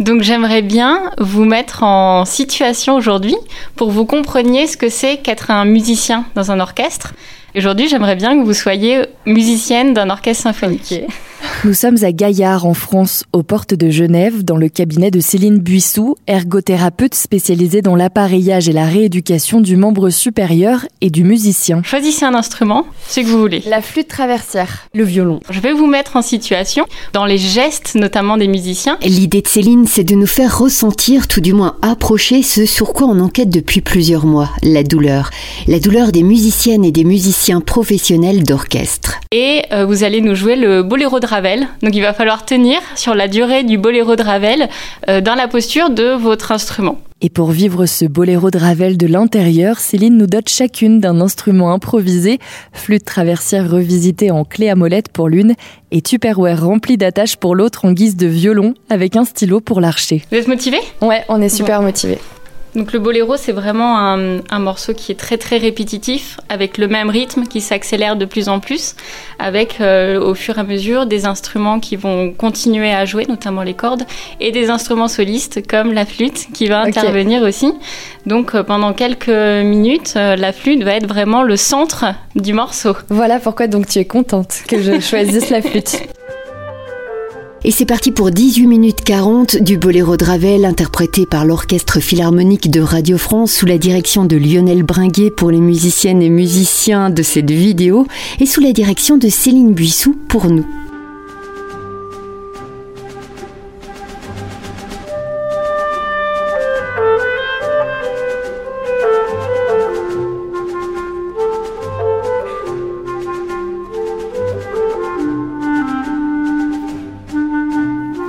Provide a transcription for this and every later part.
Donc j'aimerais bien vous mettre en situation aujourd'hui pour que vous compreniez ce que c'est qu'être un musicien dans un orchestre. Aujourd'hui, j'aimerais bien que vous soyez musicienne d'un orchestre symphonique. Nous sommes à Gaillard, en France, aux portes de Genève, dans le cabinet de Céline Buissou, ergothérapeute spécialisée dans l'appareillage et la rééducation du membre supérieur et du musicien. Choisissez un instrument, ce que vous voulez. La flûte traversière, le violon. Je vais vous mettre en situation, dans les gestes notamment des musiciens. L'idée de Céline, c'est de nous faire ressentir, tout du moins approcher ce sur quoi on enquête depuis plusieurs mois, la douleur. La douleur des musiciennes et des musiciens professionnels d'orchestre. Et euh, vous allez nous jouer le boléro de Ravel. Donc il va falloir tenir sur la durée du boléro de Ravel euh, dans la posture de votre instrument. Et pour vivre ce boléro de Ravel de l'intérieur, Céline nous dote chacune d'un instrument improvisé, flûte traversière revisitée en clé à molette pour l'une et tupperware rempli d'attaches pour l'autre en guise de violon avec un stylo pour l'archer. Vous êtes motivés Ouais, on est super motivés. Donc le boléro, c'est vraiment un, un, morceau qui est très très répétitif, avec le même rythme qui s'accélère de plus en plus, avec euh, au fur et à mesure des instruments qui vont continuer à jouer, notamment les cordes, et des instruments solistes comme la flûte qui va intervenir aussi. Donc euh, pendant quelques minutes, euh, la flûte va être vraiment le centre du morceau. Voilà pourquoi donc tu es contente que je choisisse la flûte. Et c'est parti pour 18 minutes 40 du boléro de interprété par l'Orchestre Philharmonique de Radio France sous la direction de Lionel Bringuet pour les musiciennes et musiciens de cette vidéo et sous la direction de Céline Buissou pour nous.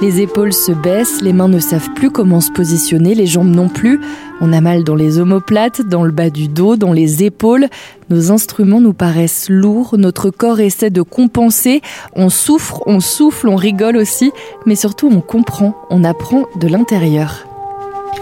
Les épaules se baissent, les mains ne savent plus comment se positionner, les jambes non plus. On a mal dans les omoplates, dans le bas du dos, dans les épaules. Nos instruments nous paraissent lourds, notre corps essaie de compenser. On souffre, on souffle, on rigole aussi, mais surtout on comprend, on apprend de l'intérieur.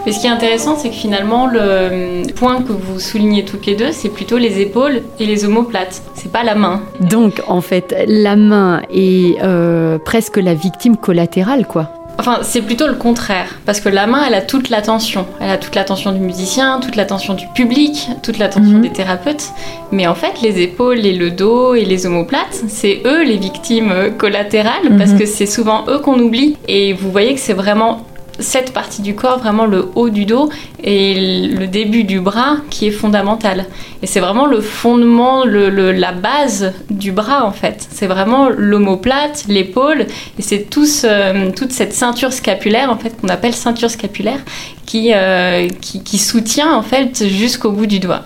Mais ce qui est intéressant, c'est que finalement, le point que vous soulignez toutes les deux, c'est plutôt les épaules et les omoplates. C'est pas la main. Donc, en fait, la main est euh, presque la victime collatérale, quoi. Enfin, c'est plutôt le contraire, parce que la main, elle a toute l'attention. Elle a toute l'attention du musicien, toute l'attention du public, toute l'attention mmh. des thérapeutes. Mais en fait, les épaules et le dos et les omoplates, c'est eux les victimes collatérales, mmh. parce que c'est souvent eux qu'on oublie. Et vous voyez que c'est vraiment cette partie du corps, vraiment le haut du dos et le début du bras qui est fondamental. Et c'est vraiment le fondement, la base du bras en fait. C'est vraiment l'omoplate, l'épaule et c'est tout ce, toute cette ceinture scapulaire en fait qu'on appelle ceinture scapulaire qui, euh, qui, qui soutient en fait jusqu'au bout du doigt.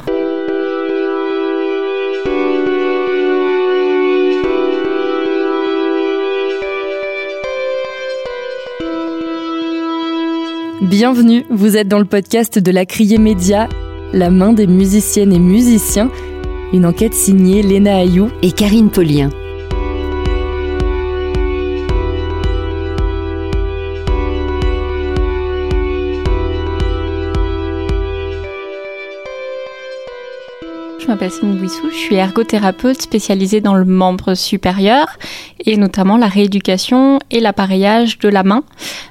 Bienvenue, vous êtes dans le podcast de la Criée Média, la main des musiciennes et musiciens, une enquête signée Léna Ayou et Karine Paulien. Je m'appelle Céline Bouissou, je suis ergothérapeute spécialisée dans le membre supérieur et notamment la rééducation et l'appareillage de la main.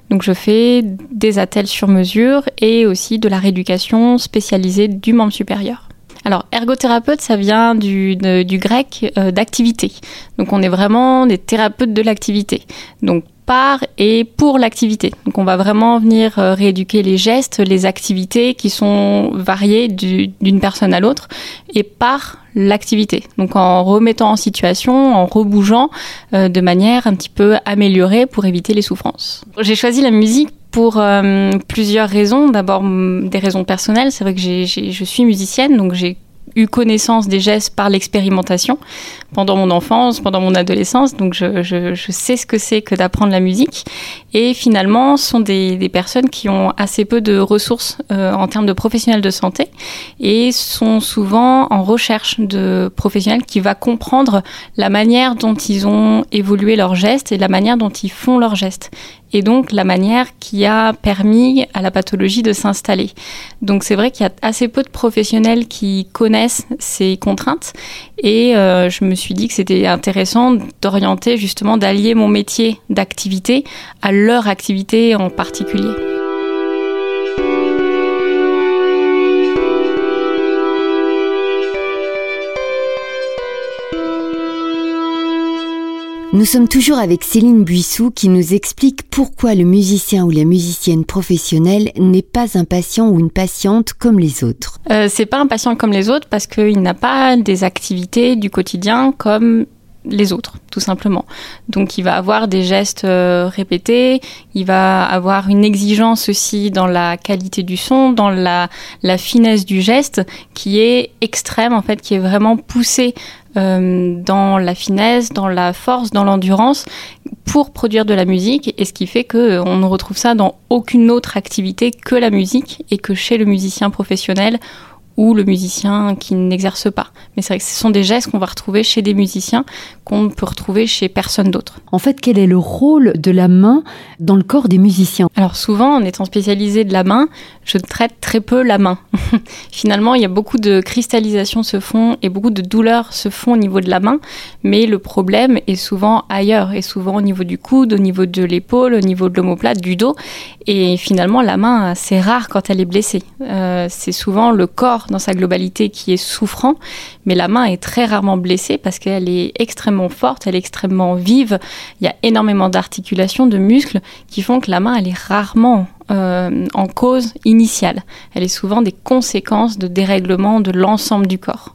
Donc je fais des attelles sur mesure et aussi de la rééducation spécialisée du membre supérieur. Alors, ergothérapeute, ça vient du, grec euh, d'activité. Donc, on est vraiment des thérapeutes de l'activité. Donc, par et pour l'activité. Donc, on va vraiment venir euh, rééduquer les gestes, les activités qui sont variées d'une personne à l'autre et par l'activité. Donc, en remettant en situation, en rebougeant euh, de manière un petit peu améliorée pour éviter les souffrances. J'ai choisi la musique pour euh, plusieurs raisons. D'abord, des raisons personnelles. C'est vrai que je suis musicienne, donc j'ai eu connaissance des gestes par l'expérimentation pendant mon enfance, pendant mon adolescence. Donc, je, je, je sais ce que c'est que d'apprendre la musique. Et finalement, ce sont des, des, personnes qui ont assez peu de ressources euh, en termes de professionnels de santé et sont souvent en recherche de professionnels qui va comprendre la manière dont ils ont évolué leurs gestes et la manière dont ils font leurs gestes. Et donc la manière qui a permis à la pathologie de s'installer. Donc c'est vrai qu'il y a assez peu de professionnels qui connaissent ces contraintes et euh, je me suis dit que c'était intéressant d'orienter justement d'allier mon métier d'activité à leur activité en particulier. Nous sommes toujours avec Céline Buissou qui nous explique pourquoi le musicien ou la musicienne professionnelle n'est pas un patient ou une patiente comme les autres. Euh, c'est pas un patient comme les autres parce qu'il n'a pas des activités du quotidien comme les autres, tout simplement. Donc il va avoir des gestes euh, répétés, il va avoir une exigence aussi dans la qualité du son, dans la, la finesse du geste, qui est extrême en fait, qui est vraiment poussée euh, dans la finesse, dans la force, dans l'endurance pour produire de la musique et ce qui fait que euh, on ne retrouve ça dans aucune autre activité que la musique et que chez le musicien professionnel ou le musicien qui n'exerce pas. Mais c'est vrai que ce sont des gestes qu'on va retrouver chez des musiciens qu'on ne peut retrouver chez personne d'autre. En fait, quel est le rôle de la main dans le corps des musiciens? Alors souvent, en étant spécialisé de la main, je traite très peu la main. Finalement, il y a beaucoup de cristallisation se font et beaucoup de douleurs se font au niveau de la main, mais le problème est souvent ailleurs, et souvent au niveau du coude, au niveau de l'épaule, au niveau de l'omoplate, du dos. Et finalement, la main, c'est rare quand elle est blessée. Euh, c'est souvent le corps dans sa globalité qui est souffrant, mais la main est très rarement blessée parce qu'elle est extrêmement forte, elle est extrêmement vive. Il y a énormément d'articulations, de muscles qui font que la main, elle est rarement euh, en cause initiale. Elle est souvent des conséquences de dérèglement de l'ensemble du corps.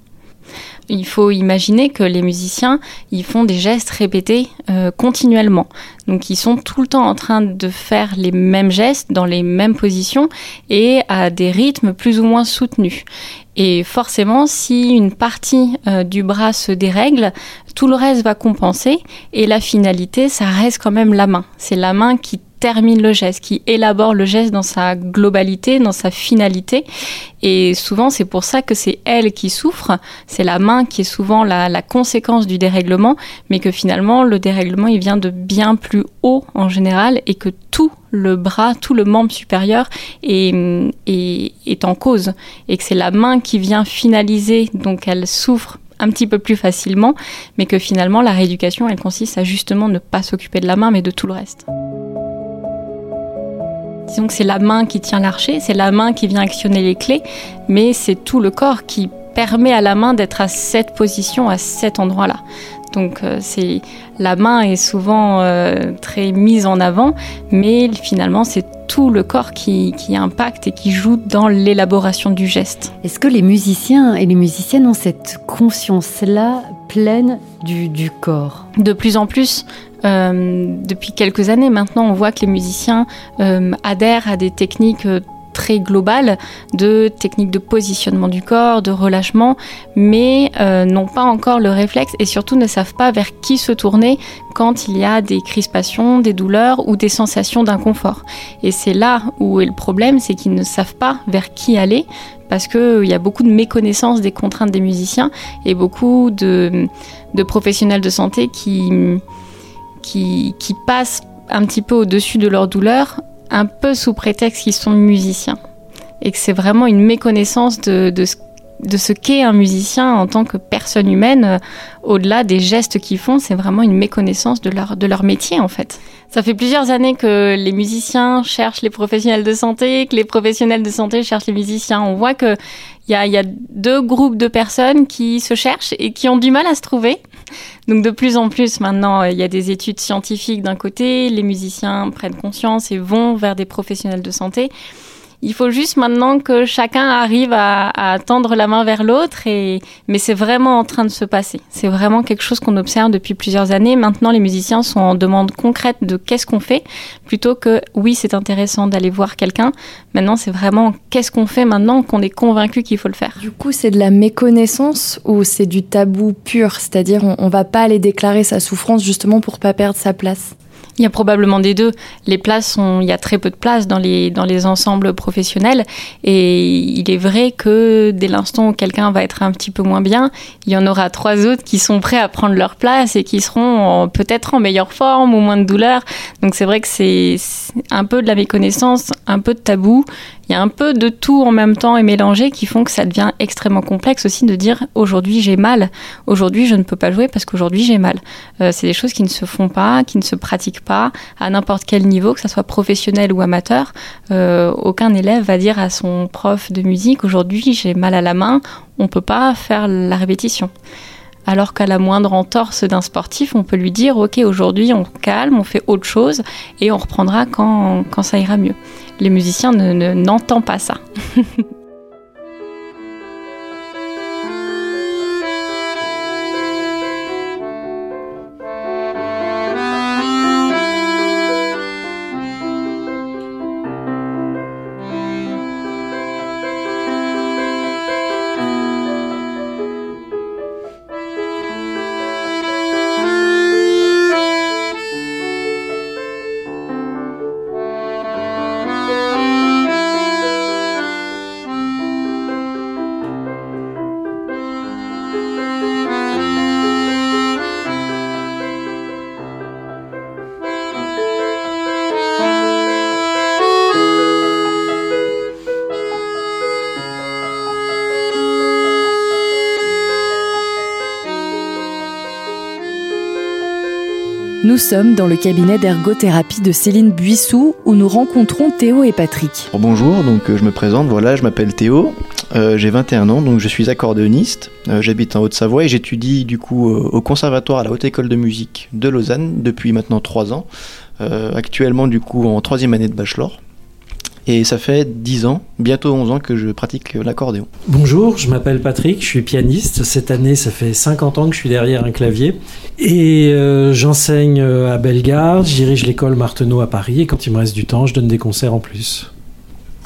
Il faut imaginer que les musiciens, ils font des gestes répétés euh, continuellement. Donc ils sont tout le temps en train de faire les mêmes gestes dans les mêmes positions et à des rythmes plus ou moins soutenus. Et forcément, si une partie euh, du bras se dérègle, tout le reste va compenser et la finalité, ça reste quand même la main. C'est la main qui termine le geste, qui élabore le geste dans sa globalité, dans sa finalité. Et souvent, c'est pour ça que c'est elle qui souffre. C'est la main qui est souvent la, conséquence du dérèglement, mais que finalement, le dérèglement, il vient de bien plus haut en général et que tout le bras, tout le membre supérieur est, est en cause. Et que c'est la main qui vient finaliser, donc elle souffre un petit peu plus facilement, mais que finalement, la rééducation, elle consiste à justement ne pas s'occuper de la main, mais de tout le reste. Disons que c'est la main qui tient l'archer, c'est la main qui vient actionner les clés, mais c'est tout le corps qui permet à la main d'être à cette position, à cet endroit-là. Donc euh, c'est la main est souvent euh, très mise en avant, mais finalement c'est tout le corps qui, qui, impacte et qui joue dans l'élaboration du geste. Est-ce que les musiciens et les musiciennes ont cette conscience-là pleine du, du corps? De plus en plus, depuis quelques années maintenant, on voit que les musiciens euh, adhèrent à des techniques euh, très globales de techniques de positionnement du corps, de relâchement, mais euh, n'ont pas encore le réflexe et surtout ne savent pas vers qui se tourner quand il y a des crispations, des douleurs ou des sensations d'inconfort. Et c'est là où est le problème, c'est qu'ils ne savent pas vers qui aller parce qu'il y a beaucoup de méconnaissance des contraintes des musiciens et beaucoup de professionnels de santé qui qui, passent un petit peu au-dessus de leur douleur, un peu sous prétexte qu'ils sont musiciens. Et que c'est vraiment une méconnaissance de, de, ce qu'est un musicien en tant que personne humaine, euh, au-delà des gestes qu'ils font, c'est vraiment une méconnaissance de leur, de leur métier en fait. Ça fait plusieurs années que les musiciens cherchent les professionnels de santé, que les professionnels de santé cherchent les musiciens. On voit qu'il y a, y a deux groupes de personnes qui se cherchent et qui ont du mal à se trouver. Donc de plus en plus maintenant, il y a des études scientifiques d'un côté, les musiciens prennent conscience et vont vers des professionnels de santé. Il faut juste maintenant que chacun arrive à, tendre la main vers l'autre, et mais c'est vraiment en train de se passer. C'est vraiment quelque chose qu'on observe depuis plusieurs années. Maintenant, les musiciens sont en demande concrète de qu'est-ce qu'on fait, plutôt que oui, c'est intéressant d'aller voir quelqu'un. Maintenant, c'est vraiment qu'est-ce qu'on fait maintenant qu'on est convaincu qu'il faut le faire. Du coup, c'est de la méconnaissance ou c'est du tabou pur, c'est-à-dire on, on va pas aller déclarer sa souffrance justement pour pas perdre sa place? Il y a probablement des deux. Les places sont, il y a très peu de places dans les, dans les ensembles professionnels. Et il est vrai que dès l'instant où quelqu'un va être un petit peu moins bien, il y en aura trois autres qui sont prêts à prendre leur place et qui seront peut-être en meilleure forme ou moins de douleur. Donc c'est vrai que c'est un peu de la méconnaissance, un peu de tabou. Il y a un peu de tout en même temps et mélangé qui font que ça devient extrêmement complexe aussi de dire aujourd'hui j'ai mal, aujourd'hui je ne peux pas jouer parce qu'aujourd'hui j'ai mal. Euh, c'est des choses qui ne se font pas, qui ne se pratiquent pas à n'importe quel niveau, que ce soit professionnel ou amateur. Euh, aucun élève va dire à son prof de musique aujourd'hui j'ai mal à la main, on ne peut pas faire la répétition alors qu'à la moindre entorse d'un sportif, on peut lui dire ok aujourd'hui on calme, on fait autre chose et on reprendra quand, quand ça ira mieux. Les musiciens ne, n'entendent pas ça. Nous sommes dans le cabinet d'ergothérapie de Céline Buissou où nous rencontrons Théo et Patrick. Bonjour, donc euh, je me présente, voilà, je m'appelle Théo, euh, j'ai 21 ans, donc je suis accordéoniste, euh, j'habite en Haute-Savoie et j'étudie du coup au conservatoire à la Haute École de Musique de Lausanne depuis maintenant 3 ans, actuellement du coup en troisième année de bachelor. Et ça fait 10 ans, bientôt 11 ans que je pratique l'accordéon. Bonjour, je m'appelle Patrick, je suis pianiste. Cette année, ça fait 50 ans que je suis derrière un clavier. Et euh, j'enseigne euh, à Bellegarde, je dirige l'école Marteneau à Paris. Et quand il me reste du temps, je donne des concerts en plus.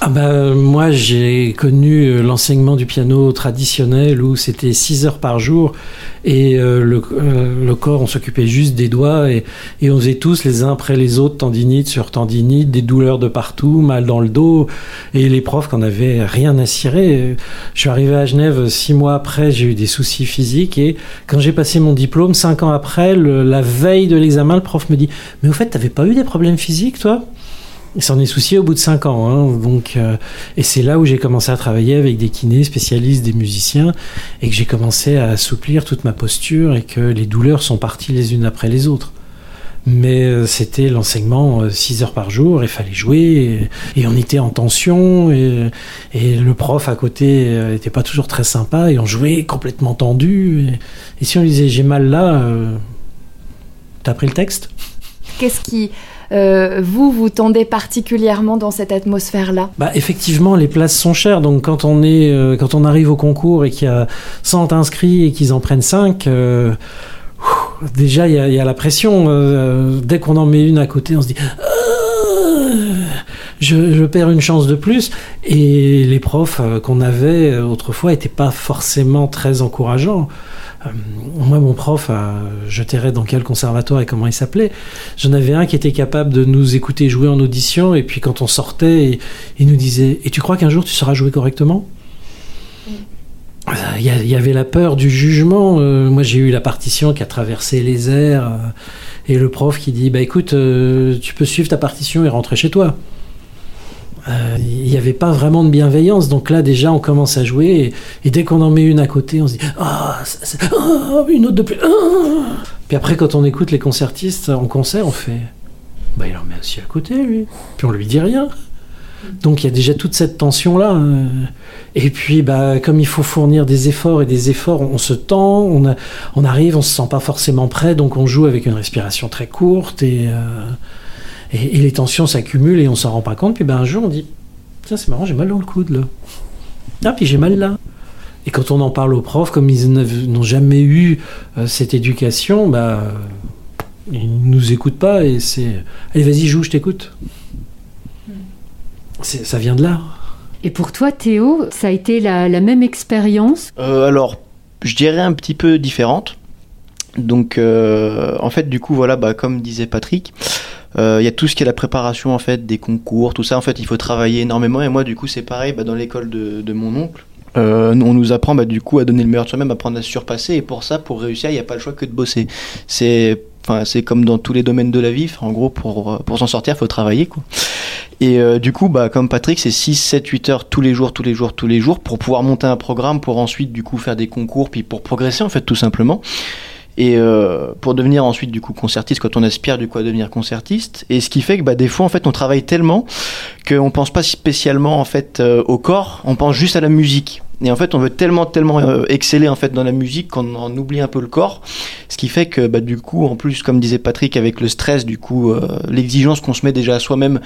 Ah bah, moi, j'ai connu euh, l'enseignement du piano traditionnel où c'était 6 heures par jour et euh, le, euh, le, corps, on s'occupait juste des doigts et, et, on faisait tous les uns après les autres tendinite sur tendinite, des douleurs de partout, mal dans le dos et les profs qu'on avait rien à cirer. Je suis arrivé à Genève six mois après, j'ai eu des soucis physiques et quand j'ai passé mon diplôme, cinq ans après, le, la veille de l'examen, le prof me dit « Mais au fait, t'avais pas eu des problèmes physiques, toi ?» Il s'en est soucié au bout de 5 ans. Hein, donc, euh, et c'est là où j'ai commencé à travailler avec des kinés spécialistes, des musiciens, et que j'ai commencé à assouplir toute ma posture et que les douleurs sont parties les unes après les autres. Mais euh, c'était l'enseignement 6 euh, heures par jour, il fallait jouer, et, on était en tension, et, et le prof à côté n'était pas toujours très sympa, et on jouait complètement tendu. Et, si on disait j'ai mal là, t'as pris le texte? Qu'est-ce qui vous, vous tendez particulièrement dans cette atmosphère-là? Bah, Effectivement, les places sont chères. Donc quand on, est, euh, quand on arrive au concours et qu'il y a 100 inscrits et qu'ils en prennent 5, euh, déjà il y, y, a la pression. dès qu'on en met une à côté, on se dit... Je, je, perds une chance de plus. Et les profs qu'on avait autrefois n'étaient pas forcément très encourageants. Euh, moi, mon prof, je tairais dans quel conservatoire et comment il s'appelait. J'en avais un qui était capable de nous écouter jouer en audition, et puis quand on sortait, il, nous disait Et tu crois qu'un jour tu sauras jouer correctement? Il y, avait la peur du jugement. Euh, moi, j'ai eu la partition qui a traversé les airs, euh, et le prof qui dit Bah écoute, tu peux suivre ta partition et rentrer chez toi. Euh, il n'y avait pas vraiment de bienveillance. Donc là, déjà, on commence à jouer. Et, dès qu'on en met une à côté, on se dit Ah, oh, une autre de plus. Ah. Puis après, quand on écoute les concertistes en concert, on fait Bah, il en met aussi à côté, lui. Puis on lui dit rien. Donc il y a déjà toute cette tension-là. Euh. Et puis, bah, comme il faut fournir des efforts et des efforts, on se tend, on, on arrive, on se sent pas forcément prêt, donc on joue avec une respiration très courte et. Euh, et, les tensions s'accumulent et on s'en rend pas compte. Puis ben, un jour, on dit Tiens, c'est marrant, j'ai mal dans le coude là. Ah, puis j'ai mal là. Et quand on en parle aux profs, comme ils n'ont jamais eu euh, cette éducation, bah, ils nous écoutent pas et c'est Allez, vas-y, joue, je t'écoute. Ça vient de là. Et pour toi, Théo, ça a été la, même expérience? Euh, Alors, je dirais un petit peu différente. Donc, euh, en fait, du coup, voilà, bah, comme disait Patrick, Euh, Il y a tout ce qui est la préparation en fait des concours, tout ça en fait il faut travailler énormément et moi du coup c'est pareil bah, dans l'école de, de mon oncle. Euh, on nous apprend bah, du coup à donner le meilleur de soi-même, à apprendre à se surpasser et pour ça pour réussir il n'y a pas le choix que de bosser. C'est Enfin, c'est comme dans tous les domaines de la vie. En gros, pour, pour s'en sortir, il faut travailler. Quoi. Et euh, du coup, bah, comme Patrick, c'est 6, 7, 8 heures tous les jours, tous les jours, tous les jours, pour pouvoir monter un programme, pour ensuite, du coup, faire des concours, puis pour progresser, en fait, tout simplement. Et euh, pour devenir ensuite, du coup, concertiste, quand on aspire, du coup, à devenir concertiste. Et ce qui fait que, bah, des fois, en fait, on travaille tellement qu'on pense pas spécialement, en fait, euh, au corps, on pense juste à la musique. Et en fait, on veut tellement, tellement euh, exceller en fait dans la musique qu'on en oublie un peu le corps. Ce qui fait que, bah, du coup, en plus, comme disait Patrick, avec le stress, du coup, euh, l'exigence qu'on se met déjà à soi-même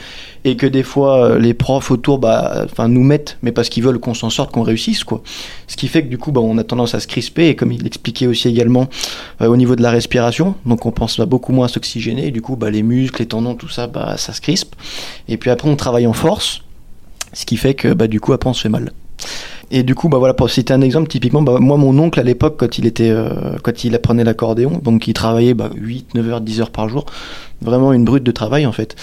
et que des fois euh, les profs autour, bah, nous mettent, mais parce qu'ils veulent qu'on s'en sorte, qu'on réussisse, quoi. Ce qui fait que du coup, bah, on a tendance à se crisper et comme il l'expliquait aussi également euh, au niveau de la respiration, donc on pense bah, beaucoup moins à s'oxygéner. Et du coup, bah, les muscles, les tendons, tout ça, bah, ça se crispe. Et puis après, on travaille en force, ce qui fait que, bah, du coup, après, on se fait mal. Et du coup, bah voilà, pour citer un exemple, typiquement, bah, moi, mon oncle à l'époque, quand il était, euh, quand il apprenait l'accordéon, donc il travaillait bah, 8, 9 heures, 10 heures par jour, vraiment une brute de travail en fait.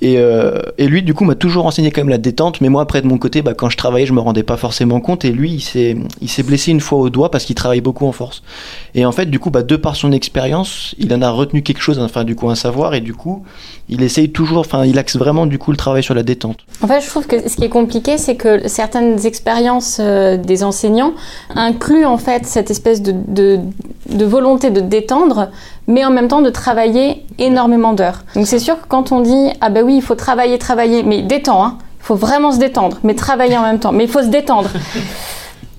Et, euh, et lui, du coup, m'a toujours enseigné quand même la détente, mais moi, après de mon côté, bah, quand je travaillais, je me rendais pas forcément compte. Et lui, il s'est, blessé une fois au doigt parce qu'il travaille beaucoup en force. Et en fait, du coup, bah, de par son expérience, il en a retenu quelque chose, enfin, du coup, un savoir, et du coup, il essaye toujours, enfin, il axe vraiment, du coup, le travail sur la détente. En fait, je trouve que ce qui est compliqué, c'est que certaines expériences euh, des enseignants incluent en fait cette espèce de volonté de détendre, mais en même temps de travailler énormément d'heures. Donc c'est sûr que quand on dit ah ben oui, il faut travailler, travailler, mais détend, hein, il faut vraiment se détendre, mais travailler en même temps, mais il faut se détendre.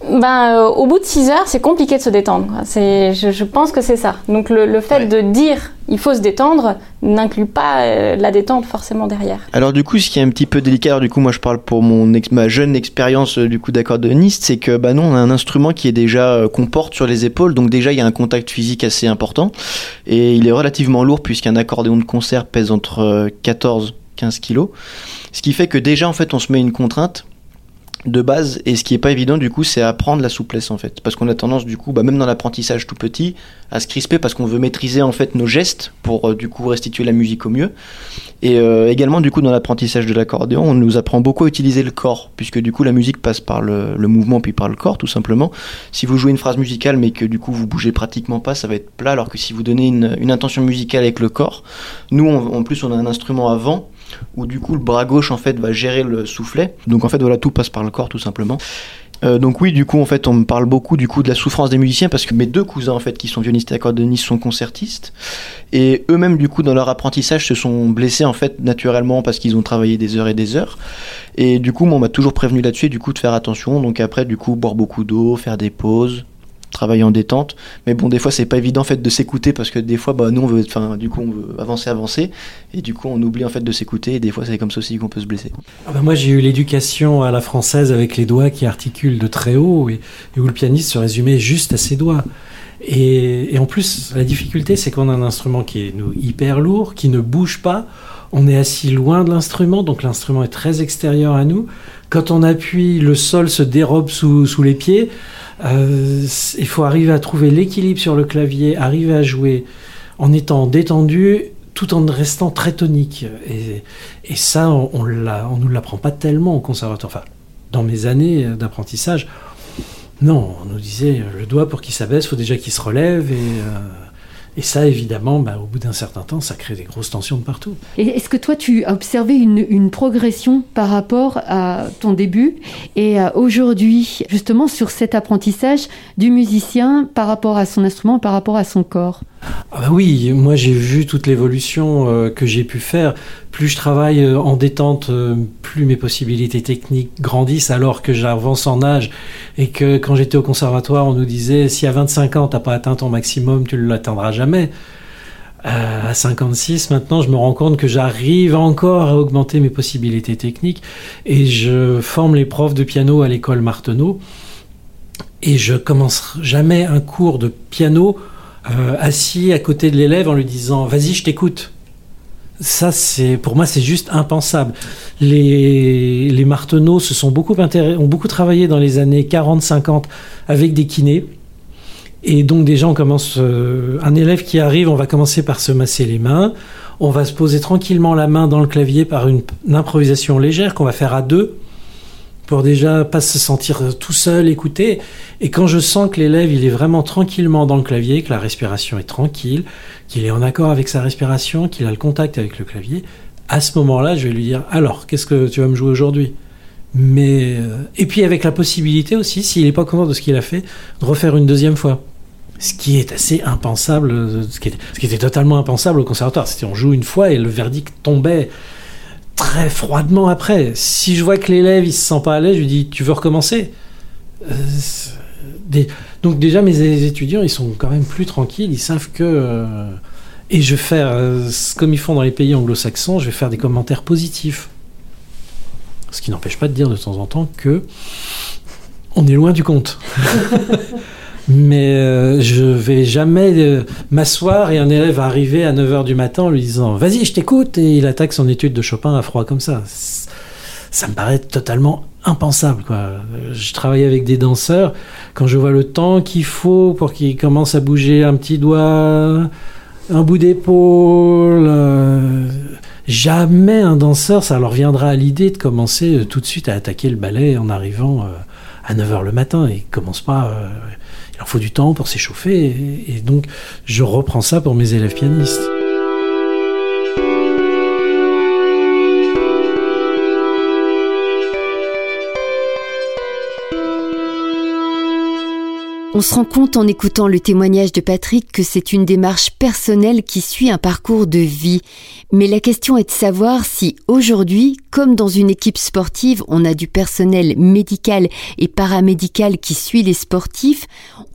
Ben, euh, au bout de 6 heures, c'est compliqué de se détendre. C'est, je, je pense que c'est ça. Donc le, le fait Ouais. de dire il faut se détendre n'inclut pas euh, la détente forcément derrière. Alors du coup, ce qui est un petit peu délicat, alors, du coup, moi je parle pour mon ex- ma jeune expérience euh, du coup d'accordéoniste, c'est que bah non, on a un instrument qui est déjà euh, qu'on porte sur les épaules, donc déjà il y a un contact physique assez important et il est relativement lourd puisqu'un accordéon de concert pèse entre euh, 14 15 kilos, ce qui fait que déjà en fait on se met une contrainte de base et ce qui est pas évident du coup c'est apprendre la souplesse en fait parce qu'on a tendance du coup bah, même dans l'apprentissage tout petit à se crisper parce qu'on veut maîtriser en fait nos gestes pour euh, du coup restituer la musique au mieux et euh, également, du coup, dans l'apprentissage de l'accordéon, on nous apprend beaucoup à utiliser le corps, puisque du coup, la musique passe par le, le mouvement puis par le corps, tout simplement. Si vous jouez une phrase musicale, mais que du coup, vous bougez pratiquement pas, ça va être plat, alors que si vous donnez une, une intention musicale avec le corps, nous, en plus, on a un instrument à vent, où du coup, le bras gauche, en fait, va gérer le soufflet. Donc, en fait, voilà, tout passe par le corps, tout simplement. Euh, donc oui, du coup, en fait, on me parle beaucoup du coup de la souffrance des musiciens parce que mes deux cousins, en fait, qui sont violonistes et accordéonistes, sont concertistes et eux-mêmes, du coup, dans leur apprentissage, se sont blessés en fait naturellement parce qu'ils ont travaillé des heures et des heures. Et du coup, on m'a toujours prévenu là-dessus, du coup, de faire attention. Donc après, du coup, boire beaucoup d'eau, faire des pauses, travailler en détente. Mais bon, des fois, c'est pas évident en fait de s'écouter parce que des fois, bah, nous, on veut, enfin, du coup, on veut avancer, avancer, et du coup, on oublie en fait de s'écouter. Et des fois, c'est comme ça aussi qu'on peut se blesser. Ah bah moi, j'ai eu l'éducation à la française avec les doigts qui articulent de très haut et, et où le pianiste se résumait juste à ses doigts. Et, et en plus, la difficulté, c'est qu'on a un instrument qui est nous, hyper lourd, qui ne bouge pas. On est assis loin de l'instrument, donc l'instrument est très extérieur à nous. Quand on appuie, le sol se dérobe sous, sous les pieds. Euh, il faut arriver à trouver l'équilibre sur le clavier, arriver à jouer en étant détendu tout en restant très tonique. Et, ça, on, on nous l'apprend pas tellement au conservatoire. Enfin, dans mes années d'apprentissage, non, on nous disait le doigt pour qu'il s'abaisse, faut déjà qu'il se relève. Et, euh, et ça, évidemment, bah, au bout d'un certain temps, ça crée des grosses tensions de partout. Est-ce que toi, tu as observé une, une progression par rapport à ton début et aujourd'hui, justement, sur cet apprentissage du musicien par rapport à son instrument, par rapport à son corps? Ah bah oui, moi j'ai vu toute l'évolution euh, que j'ai pu faire. Plus je travaille euh, en détente, euh, plus mes possibilités techniques grandissent alors que j'avance en âge et que quand j'étais au conservatoire, on nous disait si à 25 ans t'as pas atteint ton maximum, tu ne l'atteindras jamais. À 56 maintenant, je me rends compte que j'arrive encore à augmenter mes possibilités techniques et je forme les profs de piano à l'école Marteneau et je commence jamais un cours de piano euh, assis à côté de l'élève en lui disant vas-y je t'écoute. Ça c'est pour moi c'est juste impensable. Les, les marteneaux se sont beaucoup ont beaucoup travaillé dans les années 40-50 avec des kinés. Et donc déjà on commence euh, un élève qui arrive on va commencer par se masser les mains. On va se poser tranquillement la main dans le clavier par une, improvisation légère qu'on va faire à deux pour déjà pas se sentir tout seul, écouter. Et quand je sens que l'élève, il est vraiment tranquillement dans le clavier, que la respiration est tranquille, qu'il est en accord avec sa respiration, qu'il a le contact avec le clavier, à ce moment-là, je vais lui dire, alors, qu'est-ce que tu vas me jouer aujourd'hui? Mais euh, et puis avec la possibilité aussi, s'il n'est pas content de ce qu'il a fait, de refaire une deuxième fois. Ce qui est assez impensable, euh, ce qui était, ce qui était totalement impensable au conservatoire. C'était on joue une fois et le verdict tombait très froidement après. Si je vois que l'élève il se sent pas à l'aise, je lui dis tu veux recommencer? Euh, donc déjà mes étudiants ils sont quand même plus tranquilles, ils savent que et je vais faire comme ils font dans les pays anglo-saxons, je vais faire des commentaires positifs. Ce qui n'empêche pas de dire de temps en temps que on est loin du compte. Mais euh, je vais jamais euh, m'asseoir et un élève arriver à 9h du matin en lui disant Vas-y, je t'écoute, et il attaque son étude de Chopin à froid comme ça. Ça me paraît totalement impensable. Je travaille avec des danseurs. Quand je vois le temps qu'il faut pour qu'ils commencent à bouger un petit doigt, un bout d'épaule. Euh, Jamais un danseur, ça leur viendra à l'idée de commencer euh, tout de suite à attaquer le ballet en arrivant à 9h le matin. Ils commencent pas. Il leur faut du temps pour s'échauffer. et donc, je reprends ça pour mes élèves pianistes. On se rend compte en écoutant le témoignage de Patrick que c'est une démarche personnelle qui suit un parcours de vie. Mais la question est de savoir si aujourd'hui, comme dans une équipe sportive, on a du personnel médical et paramédical qui suit les sportifs,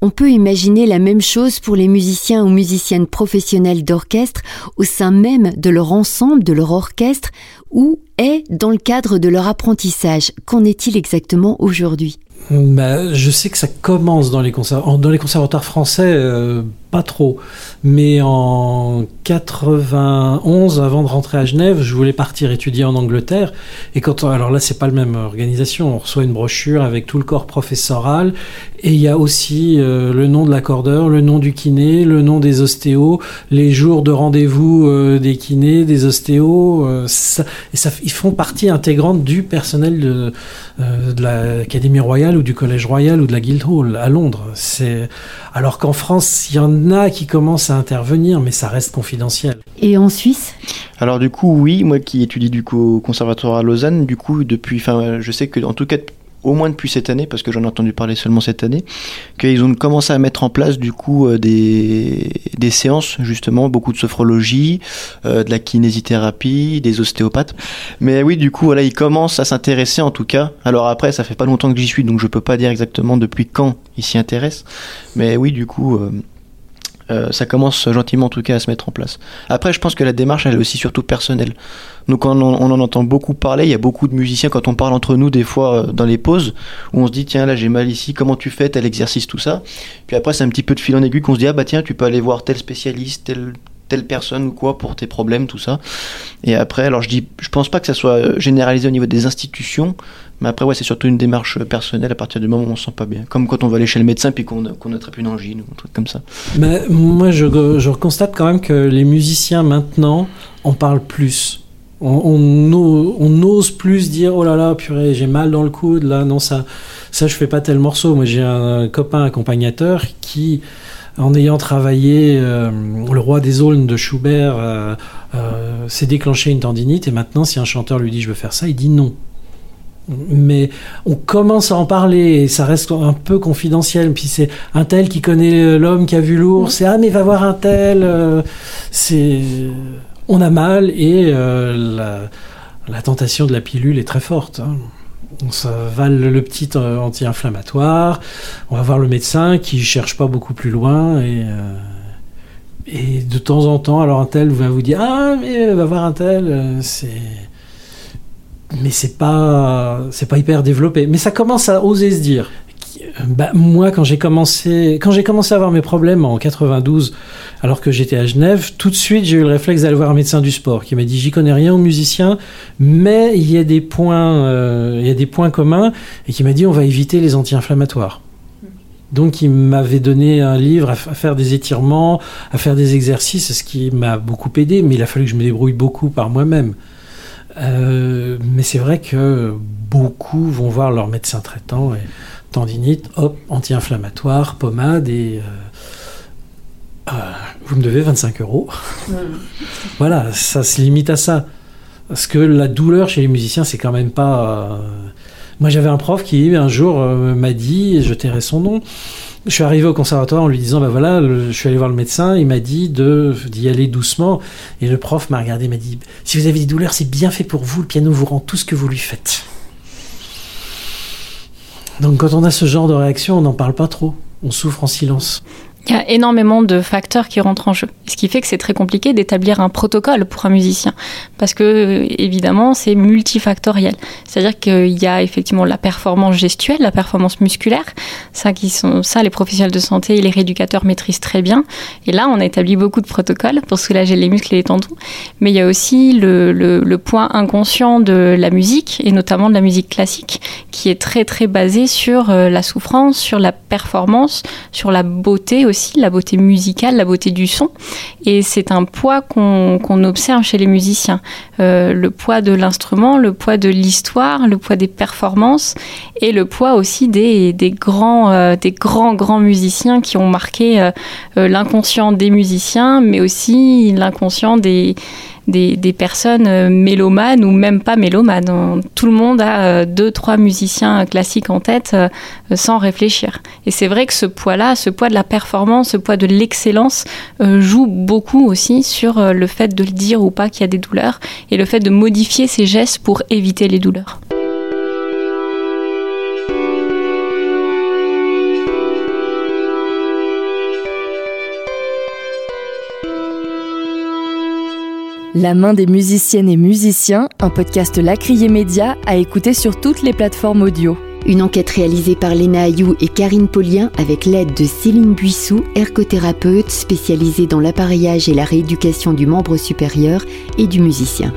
on peut imaginer la même chose pour les musiciens ou musiciennes professionnels d'orchestre au sein même de leur ensemble, de leur orchestre, ou est dans le cadre de leur apprentissage. Qu'en est-il exactement aujourd'hui? Bah, je sais que ça commence dans les, dans les conservatoires français, euh, pas trop. Mais en 91, avant de rentrer à Genève, je voulais partir étudier en Angleterre. Et quand alors là, c'est pas la même organisation. On reçoit une brochure avec tout le corps professoral, et il y a aussi euh, le nom de l'accordeur, le nom du kiné, le nom des ostéos, les jours de rendez-vous euh, des kinés, des ostéos. Ça, ils font partie intégrante du personnel de, de l'Académie royale ou du Collège royal ou de la Guildhall à Londres. C'est alors qu'en France, il y en a qui commencent à intervenir, mais ça reste confidentiel. Et en Suisse? Alors du coup, oui, moi qui étudie du coup au conservatoire à Lausanne, du coup depuis, enfin, je sais que en tout cas au moins depuis cette année, parce que j'en ai entendu parler seulement cette année, qu'ils ont commencé à mettre en place du coup euh, des, des séances justement, beaucoup de sophrologie, euh, de la kinésithérapie, des ostéopathes. Mais oui, du coup, voilà, ils commencent à s'intéresser en tout cas. Alors après, ça fait pas longtemps que j'y suis, donc je peux pas dire exactement depuis quand ils s'y intéressent. Mais oui, du coup, euh, euh, ça commence gentiment en tout cas à se mettre en place. Après, je pense que la démarche, elle est aussi surtout personnelle. Donc on, on en entend beaucoup parler, il y a beaucoup de musiciens quand on parle entre nous des fois euh, dans les pauses, où on se dit tiens là j'ai mal ici, comment tu fais tel exercice, tout ça. Puis après c'est un petit peu de fil en aiguille qu'on se dit ah bah tiens tu peux aller voir tel spécialiste, tel telle personne ou quoi pour tes problèmes, tout ça. Et après, alors je dis, je pense pas que ça soit généralisé au niveau des institutions, mais après, ouais, c'est surtout une démarche personnelle à partir du moment où on se sent pas bien. Comme quand on va aller chez le médecin puis qu'on qu attrape une angine ou un truc comme ça. Mais moi, je, je constate quand même que les musiciens maintenant en parlent plus. On, on, ose plus dire oh là là purée j'ai mal dans le coude là non ça ça je fais pas tel morceau moi j'ai un copain accompagnateur qui en ayant travaillé euh, le roi des aulnes de Schubert, euh, euh, s'est déclenché une tendinite et maintenant si un chanteur lui dit je veux faire ça, il dit non. Mais on commence à en parler et ça reste un peu confidentiel. Puis c'est un tel qui connaît l'homme qui a vu l'ours. C'est ah mais va voir un tel. c'est on a mal et la, tentation de la pilule est très forte. Hein on s'avale le petit euh, anti-inflammatoire, on va voir le médecin qui cherche pas beaucoup plus loin et, euh, de temps en temps, alors un tel va vous dire ah mais va voir un tel, euh, c'est mais c'est pas c'est pas hyper développé, mais ça commence à oser se dire bah, moi, quand j'ai commencé, quand j'ai commencé à avoir mes problèmes en 92, alors que j'étais à Genève, tout de suite, j'ai eu le réflexe d'aller voir un médecin du sport qui m'a dit j'y connais rien aux musiciens, mais il y a des points, euh, il y a des points communs, et qui m'a dit on va éviter les anti-inflammatoires. Donc il m'avait donné un livre à, faire des étirements, à faire des exercices, ce qui m'a beaucoup aidé, mais il a fallu que je me débrouille beaucoup par moi-même. Euh, mais c'est vrai que beaucoup vont voir leur médecin traitant et tendinite, hop, anti-inflammatoire, pommade et euh, euh, vous me devez 25 euros. Hmm. voilà, ça se limite à ça. Parce que la douleur chez les musiciens, c'est quand même pas. Moi, j'avais un prof qui un jour m'a dit, je tairai son nom, je suis arrivé au conservatoire en lui disant, ben voilà, je suis allé voir le médecin, il m'a dit de d'y aller doucement. Et le prof m'a regardé, m'a dit, si vous avez des douleurs, c'est bien fait pour vous, le piano vous rend tout ce que vous lui faites. Donc quand on a ce genre de réaction, on n'en parle pas trop, on souffre en silence. Il y a énormément de facteurs qui rentrent en jeu, ce qui fait que c'est très compliqué d'établir un protocole pour un musicien, parce que évidemment c'est multifactoriel. C'est-à-dire qu'il y a effectivement la performance gestuelle, la performance musculaire, ça qui sont ça les professionnels de santé et les rééducateurs maîtrisent très bien. Et là on a établi beaucoup de protocoles pour soulager les muscles et les tendons, mais il y a aussi le, le, point inconscient de la musique et notamment de la musique classique, qui est très très basé sur euh, la souffrance, sur la performance, sur la beauté aussi la beauté musicale, la beauté du son. Et c'est un poids qu'on observe chez les musiciens. Euh, le poids de l'instrument, le poids de l'histoire, le poids des performances et le poids aussi des, grands, euh, grands, grands musiciens qui ont marqué euh, l'inconscient des musiciens, mais aussi l'inconscient des des, personnes euh, mélomanes ou même pas mélomanes. Tout le monde a euh, deux, trois musiciens classiques en tête euh, sans réfléchir. Et c'est vrai que ce poids-là, ce poids de la performance, ce poids de l'excellence joue beaucoup aussi sur le fait de le dire ou pas qu'il y a des douleurs et le fait de modifier ses gestes pour éviter les douleurs. La main des musiciennes et musiciens, un podcast Lacrier Média à écouter sur toutes les plateformes audio. Une enquête réalisée par Léna Ayou et Karine Paulien avec l'aide de Céline Buissou, ergothérapeute spécialisée dans l'appareillage et la rééducation du membre supérieur et du musicien.